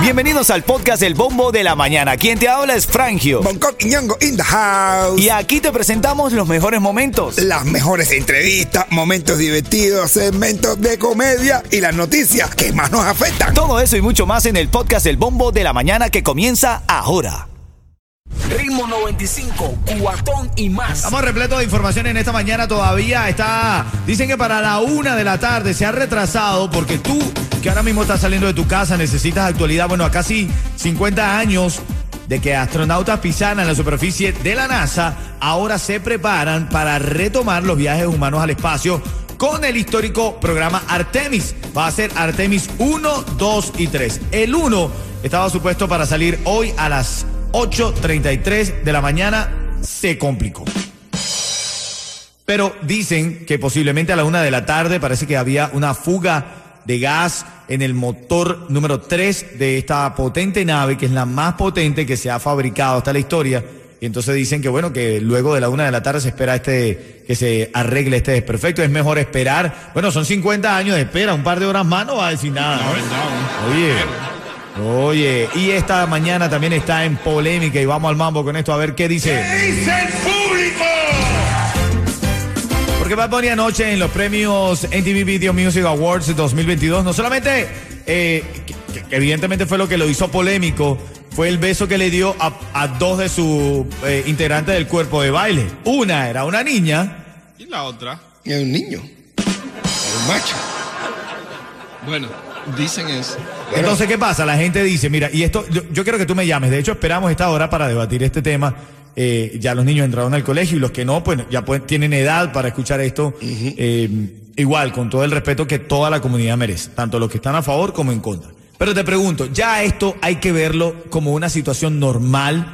Bienvenidos al podcast El Bombo de la Mañana. Quien te habla es Frangio. Bangkok y Ñongo in the house. Y aquí te presentamos los mejores momentos. Las mejores entrevistas, momentos divertidos, segmentos de comedia y las noticias que más nos afectan. Todo eso y mucho más en el podcast El Bombo de la Mañana que comienza ahora. Ritmo 95, cuatón y más. Estamos repletos de información en esta mañana todavía. Está. Dicen que para la una de la tarde se ha retrasado porque tú, que ahora mismo estás saliendo de tu casa, necesitas actualidad. Bueno, a casi 50 años de que astronautas pisaran en la superficie de la NASA, ahora se preparan para retomar los viajes humanos al espacio con el histórico programa Artemis. Va a ser Artemis 1, 2 y 3. El 1 estaba supuesto para salir hoy a las 8.33 de la mañana se complicó. Pero dicen que posiblemente a la una de la tarde parece que había una fuga de gas en el motor número 3 de esta potente nave, que es la más potente que se ha fabricado hasta la historia. Y entonces dicen que bueno, que luego de la una de la tarde se espera este, que se arregle este desperfecto. Es mejor esperar. Bueno, son 50 años de espera, un par de horas más no va a decir nada. Oye. Oye, y esta mañana también está en polémica y vamos al mambo con esto a ver qué dice. ¿Qué dice el? Porque Bad Bunny anoche en los premios MTV Video Music Awards 2022 no solamente, eh, que, que evidentemente fue lo que lo hizo polémico, fue el beso que le dio a, a dos de sus eh, integrantes del cuerpo de baile. Una era una niña. ¿Y la otra? Es un niño. Un macho. Bueno, dicen eso. Entonces, ¿qué pasa? La gente dice, mira, y esto, yo, yo quiero que tú me llames. De hecho, esperamos esta hora para debatir este tema. Eh, ya los niños entraron al colegio y los que no, pues ya pueden- tienen edad para escuchar esto. Eh, igual, con todo el respeto que toda la comunidad merece, tanto los que están a favor como en contra. Pero te pregunto, ya esto hay que verlo como una situación normal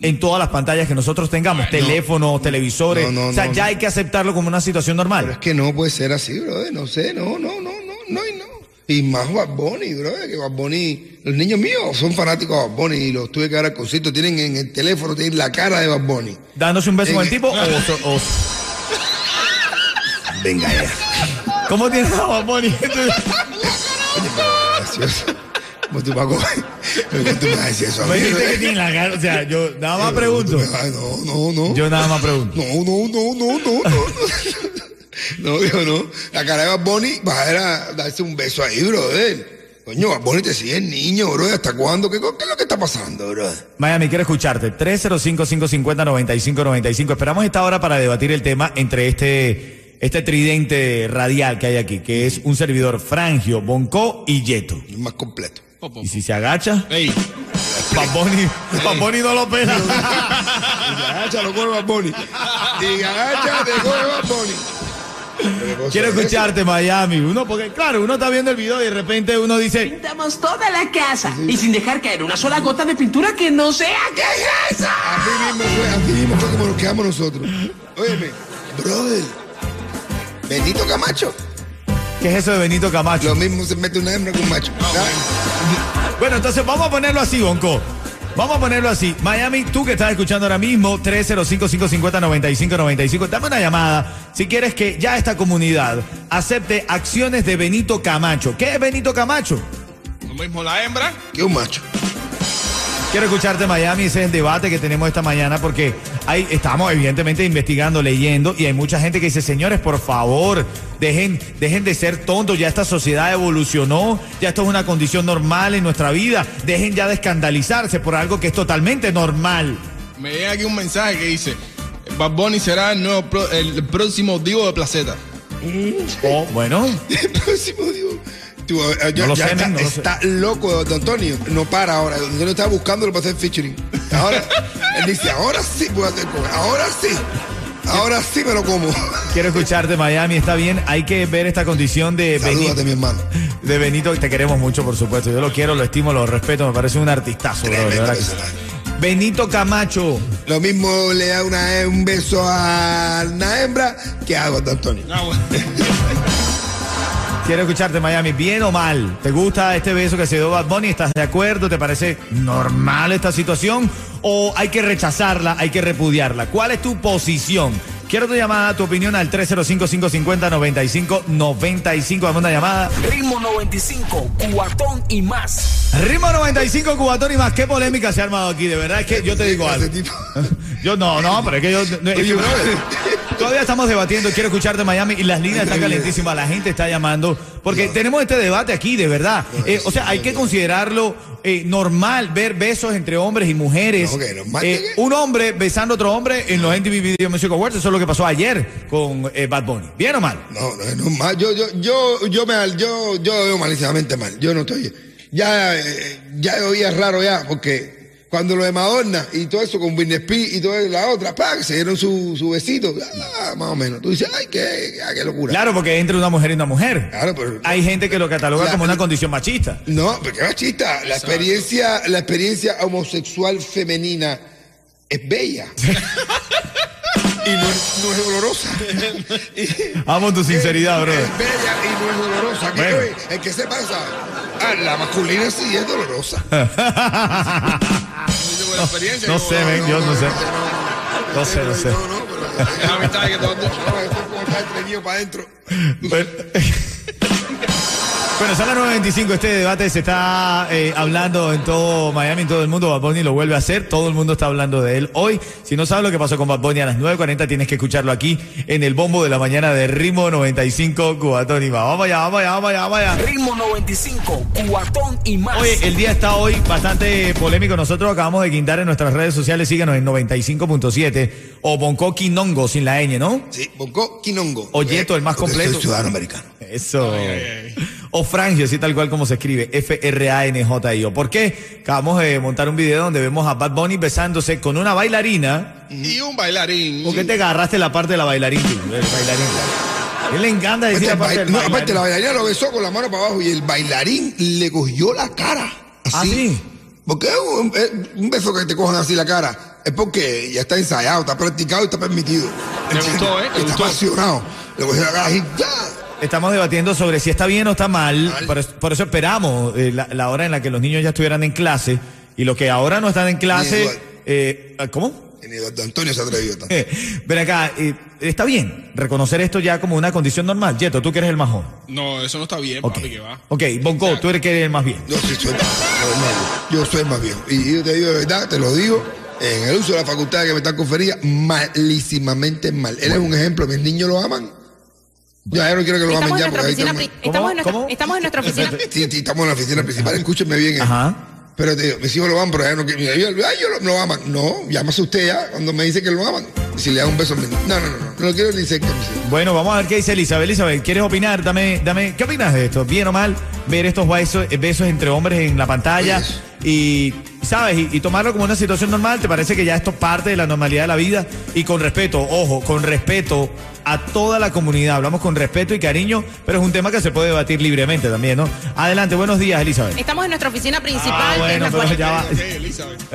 en todas las pantallas que nosotros tengamos, Ay, no. teléfonos, televisores. No, no, o sea, ya hay que aceptarlo como una situación normal. Pero es que no puede ser así, brother. No sé, no, no. Y más Bad Bunny, brother, que Bad Bunny, los niños míos son fanáticos de Bad Bunny y los tuve que dar al concierto. Tienen en el teléfono, tienen la cara de Bad Bunny. Dándose un beso En con el tipo o, o- Venga ya. ¿Cómo tienes a Bad Bunny? Gracioso. ¿Cómo tú, Paco? ¿Cómo tú me vas a decir eso a mí, Me dijiste que tiene la cara, o sea, yo nada más pregunto. No, no, no. Yo nada más pregunto. No, no, no, no, no, no. No, digo, no. La cara de Bad Bunny va a ir a darse un beso ahí, brother. Coño, Bad Bunny te sigue el niño, brother. ¿Hasta cuándo? ¿Qué, qué es lo que está pasando, brother? Miami, quiero escucharte. 305-550-9595. Esperamos esta hora para debatir el tema entre este, este tridente radial que hay aquí, que es un servidor Frangio, Bonco y Yeto. Es más completo. Popo. Y si se agacha, Ey, Bad Bunny no lo pela. Y se agacha, lo coge Bad Bunny. Y agacha, te. ¿Qué cosa Quiero escucharte, Miami. Uno, porque claro, uno está viendo el video y de repente uno dice, Pintamos toda la casa y sin dejar caer una sola gota de pintura que no sea. ¿Qué es eso? Así mismo fue, así mismo fue como nos quedamos nosotros. Óyeme, brother. Benito Camacho. ¿qué es eso de Benito Camacho? Lo mismo se mete una hembra con un macho. Bueno, entonces vamos a ponerlo así, Bonco. Vamos a ponerlo así. Miami, tú que estás escuchando ahora mismo, 305-550-9595, dame una llamada si quieres que ya esta comunidad acepte acciones de Benito Camacho. ¿Qué es Benito Camacho? lo mismo la hembra. Que un macho. Quiero escucharte, Miami. Ese es el debate que tenemos esta mañana porque ahí estamos, evidentemente, investigando, leyendo y hay mucha gente que dice, señores, por favor, dejen, dejen de ser tontos. Ya esta sociedad evolucionó, ya esto es una condición normal en nuestra vida. Dejen ya de escandalizarse por algo que es totalmente normal. Me llega aquí un mensaje que dice: Bad Bunny será el, nuevo pro- el próximo Divo de Placeta. Oh, bueno, El próximo, digo. Tú, eh, yo- No lo ya sé, está, no lo sé. está loco, don Antonio. No para ahora. Don Antonio estaba buscándolo para hacer featuring. Ahora, él dice, ahora sí puedo hacer cover. Ahora sí. Ahora sí me lo como. quiero escucharte, Miami. Está bien, hay que ver esta condición de Salúdate, Benito. mi hermano. De Benito, te queremos mucho, por supuesto. Yo lo quiero, lo estimo, lo respeto. Me parece un artistazo, bro, de Tremendo verdad que sí. personaje. Benito Camacho. Lo mismo le da una, un beso a una hembra que a don Antonio. Ah, bueno. Quiero escucharte, Miami. ¿Bien o mal? ¿Te gusta este beso que se dio Bad Bunny? ¿Estás de acuerdo? ¿Te parece normal esta situación? ¿O hay que rechazarla, hay que repudiarla? ¿Cuál es tu posición? Quiero tu llamada, tu opinión al 305-550-9595. Dame una llamada. Ritmo 95, cuatón y más. Ritmo 95, Cubatón y más. Qué polémica se ha armado aquí, de verdad es que yo te digo algo. Yo no, no, pero es que yo. no, es que, todavía estamos debatiendo. Quiero escucharte Miami y las líneas están calentísimas. La gente está llamando porque tenemos este debate aquí, de verdad. Eh, o sea, hay que considerarlo eh, normal ver besos entre hombres y mujeres. No, normal, Eh, un hombre besando a otro hombre en los MTV Video Music Awards. Eso es lo que pasó ayer con Bad Bunny. ¿Bien o mal? No, no es normal. Yo, yo, yo, yo me, yo, yo veo malísimamente mal. Yo no estoy. Ya, ya oía raro ya, porque cuando lo de Madonna y todo eso con Britney Spears y toda la otra, ¡pam! se dieron su, su besito, ah, más o menos. Tú dices, ay, qué, qué locura. Claro, porque entre una mujer y una mujer. Claro, pero- Hay gente que lo cataloga La- como una condición machista. No, porque machista. La experiencia, la experiencia homosexual femenina es bella. y no, es- no es dolorosa. Amo tu sinceridad, brother. Es bella y no es dolorosa. ¿Qué Bueno. El que se pasa. Ah, la masculina sí es dolorosa. Experiencia. No sé, ven, yo no sé. No sé, no sé. No, no, pero. Es amistad que todo han dicho. No, esto es como estar para adentro. Bueno, Bueno, son las 9.25. Este debate se está eh, hablando en todo Miami, en todo el mundo. Bad Bunny lo vuelve a hacer. Todo el mundo está hablando de él hoy. Si no sabes lo que pasó con Bad Bunny a las 9.40, tienes que escucharlo aquí en el bombo de la mañana de Ritmo 95 Cubatón y más. Vamos allá, vamos allá, vamos allá, vamos allá. Ritmo 95, cuatón y más. Oye, el día está hoy bastante polémico. Nosotros acabamos de guindar en nuestras redes sociales. Síganos en 95.7 o Bonco Quinongo sin la ñ, ¿no? Sí, Bonco Quinongo. Oyeto, el más completo. Soy ciudadano americano. Eso. O Frangio, así tal cual como se escribe. F-R-A-N-J-I-O. ¿Por qué? Acabamos de montar un video donde vemos a Bad Bunny besándose con una bailarina. Y un bailarín. ¿Por qué te agarraste la parte de la bailarina? tú? El bailarín. A él le encanta decir Este, la parte bail- del no, aparte, la bailarina lo besó con la mano para abajo y el bailarín le cogió la cara. Así. ¿Ah, sí? Porque es un, es un beso que te cojan así la cara es porque ya está ensayado, está practicado y está permitido. Le gustó, ¿eh? Le Está gustó. apasionado. Le cogió la cara así, ya. Estamos debatiendo sobre si está bien o está mal. Mal. Por, eso, por eso esperamos eh, la, la hora en la que los niños ya estuvieran en clase. Y los que ahora no están en clase. Eh, ¿Cómo? Y ni Eduardo Antonio se atrevió tanto. Ven acá, eh, está bien reconocer esto ya como una condición normal. Yeto, tú que eres el más joven. No, eso no está bien, Ok, papi, que va. ok, Bonco, tú eres que eres el más bien. Yo sí soy viejo. Yo soy más viejo. Y yo te digo de verdad, te lo digo, en el uso de la facultad que me está conferida, malísimamente mal. Él es un ejemplo, mis niños lo aman. Ya, yo no quiero que lo Estamos amen en ya, porque ahí estamos- en nuestra, ¿Cómo? estamos en nuestra oficina. Sí, sí, estamos en la oficina principal, escúchenme bien. eh. Ajá. Pero te digo, mis hijos lo aman, pero ya no quiero. Ay, yo lo, lo aman. No, llámase usted ya cuando me dice que lo aman. Si le da un beso a mi niño. No, no, no, no, no lo quiero ni cerca, mis hijos. Bueno, vamos a ver qué dice Elizabeth. Elizabeth, ¿quieres opinar? Dame, dame, ¿qué opinas de esto? ¿Bien o mal ver estos besos, besos entre hombres en la pantalla? Pues. Y, ¿sabes? Y, y tomarlo como una situación normal. ¿Te parece que ya esto es parte de la normalidad de la vida? Y con respeto, ojo, con respeto a toda la comunidad. Hablamos con respeto y cariño, pero es un tema que se puede debatir libremente también, ¿no? Adelante, buenos días, Elizabeth. Estamos en nuestra oficina principal. Ah, que es bueno, la pero ya va. Ok, Elizabeth.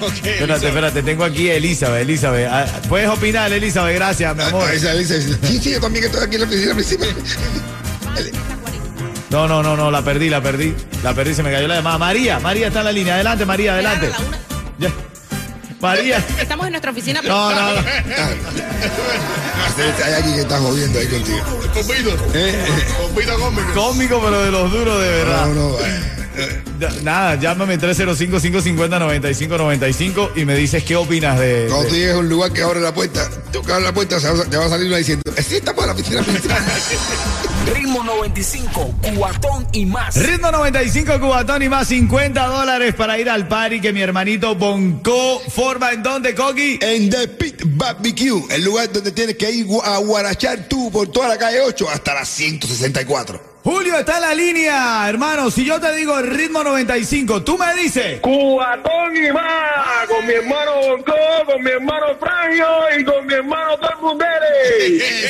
ok, Espérate, espérate, tengo aquí a Elizabeth, Elizabeth. Ah, Puedes opinar, Elizabeth, gracias, mi amor. Dice, dice, sí, sí, yo también estoy aquí en la oficina principal. No, no, no, no, la perdí, la perdí. La perdí, se me cayó la llamada. María, María está en la línea. Adelante, María, adelante. Claro, la una- Ya. María. Estamos en nuestra oficina No, no, no. Hay alguien que está jodiendo ahí contigo. Compito. Eh, eh, Compito cómico. Cómico, pero de los duros, de verdad. No, no, eh, eh, Nada, llámame 305-550-9595 y me dices qué opinas de. Tú de- a un lugar que abre la puerta, tú que abres la puerta, te va a salir una diciendo, sí, estamos en la oficina. Ritmo 95, cuatón y más. Ritmo 95 Cubatón y más 50 dólares para ir al party que mi hermanito Bonco forma en donde, Coqui. en The Pit Barbecue, el lugar donde tienes que ir a guarachar tú por toda la calle 8 hasta la 164. Julio está en la línea, hermano. Si yo te digo el ritmo 95, tú me dices. Cubatón y más, con mi hermano Bonco, con mi hermano Frangio y con mi hermano Tormundere.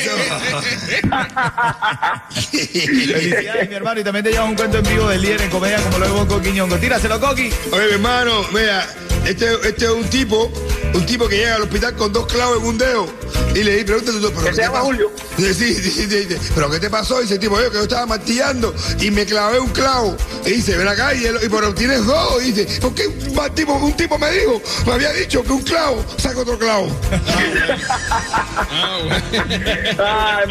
Felicidades, mi hermano. Y también te llevas un cuento en vivo del líder en comedia como lo de Bonco Quiñongo. Tíraselo, Coqui. Oye, mi hermano, mira, Este, este es un tipo, un tipo que llega al hospital con dos clavos en un dedo. Y le di, pregúntale tú, ¿pero qué se te llama pasó? Julio. Sí, sí, sí, sí, sí. ¿Pero qué te pasó? Dice el tipo, yo que yo estaba martillando y me clavé un clavo. Y dice, ven acá, y, él, y pero tienes dos. Y dice, ¿por qué un, tipo, un tipo me dijo? Me había dicho que un clavo, saca otro clavo. Ay,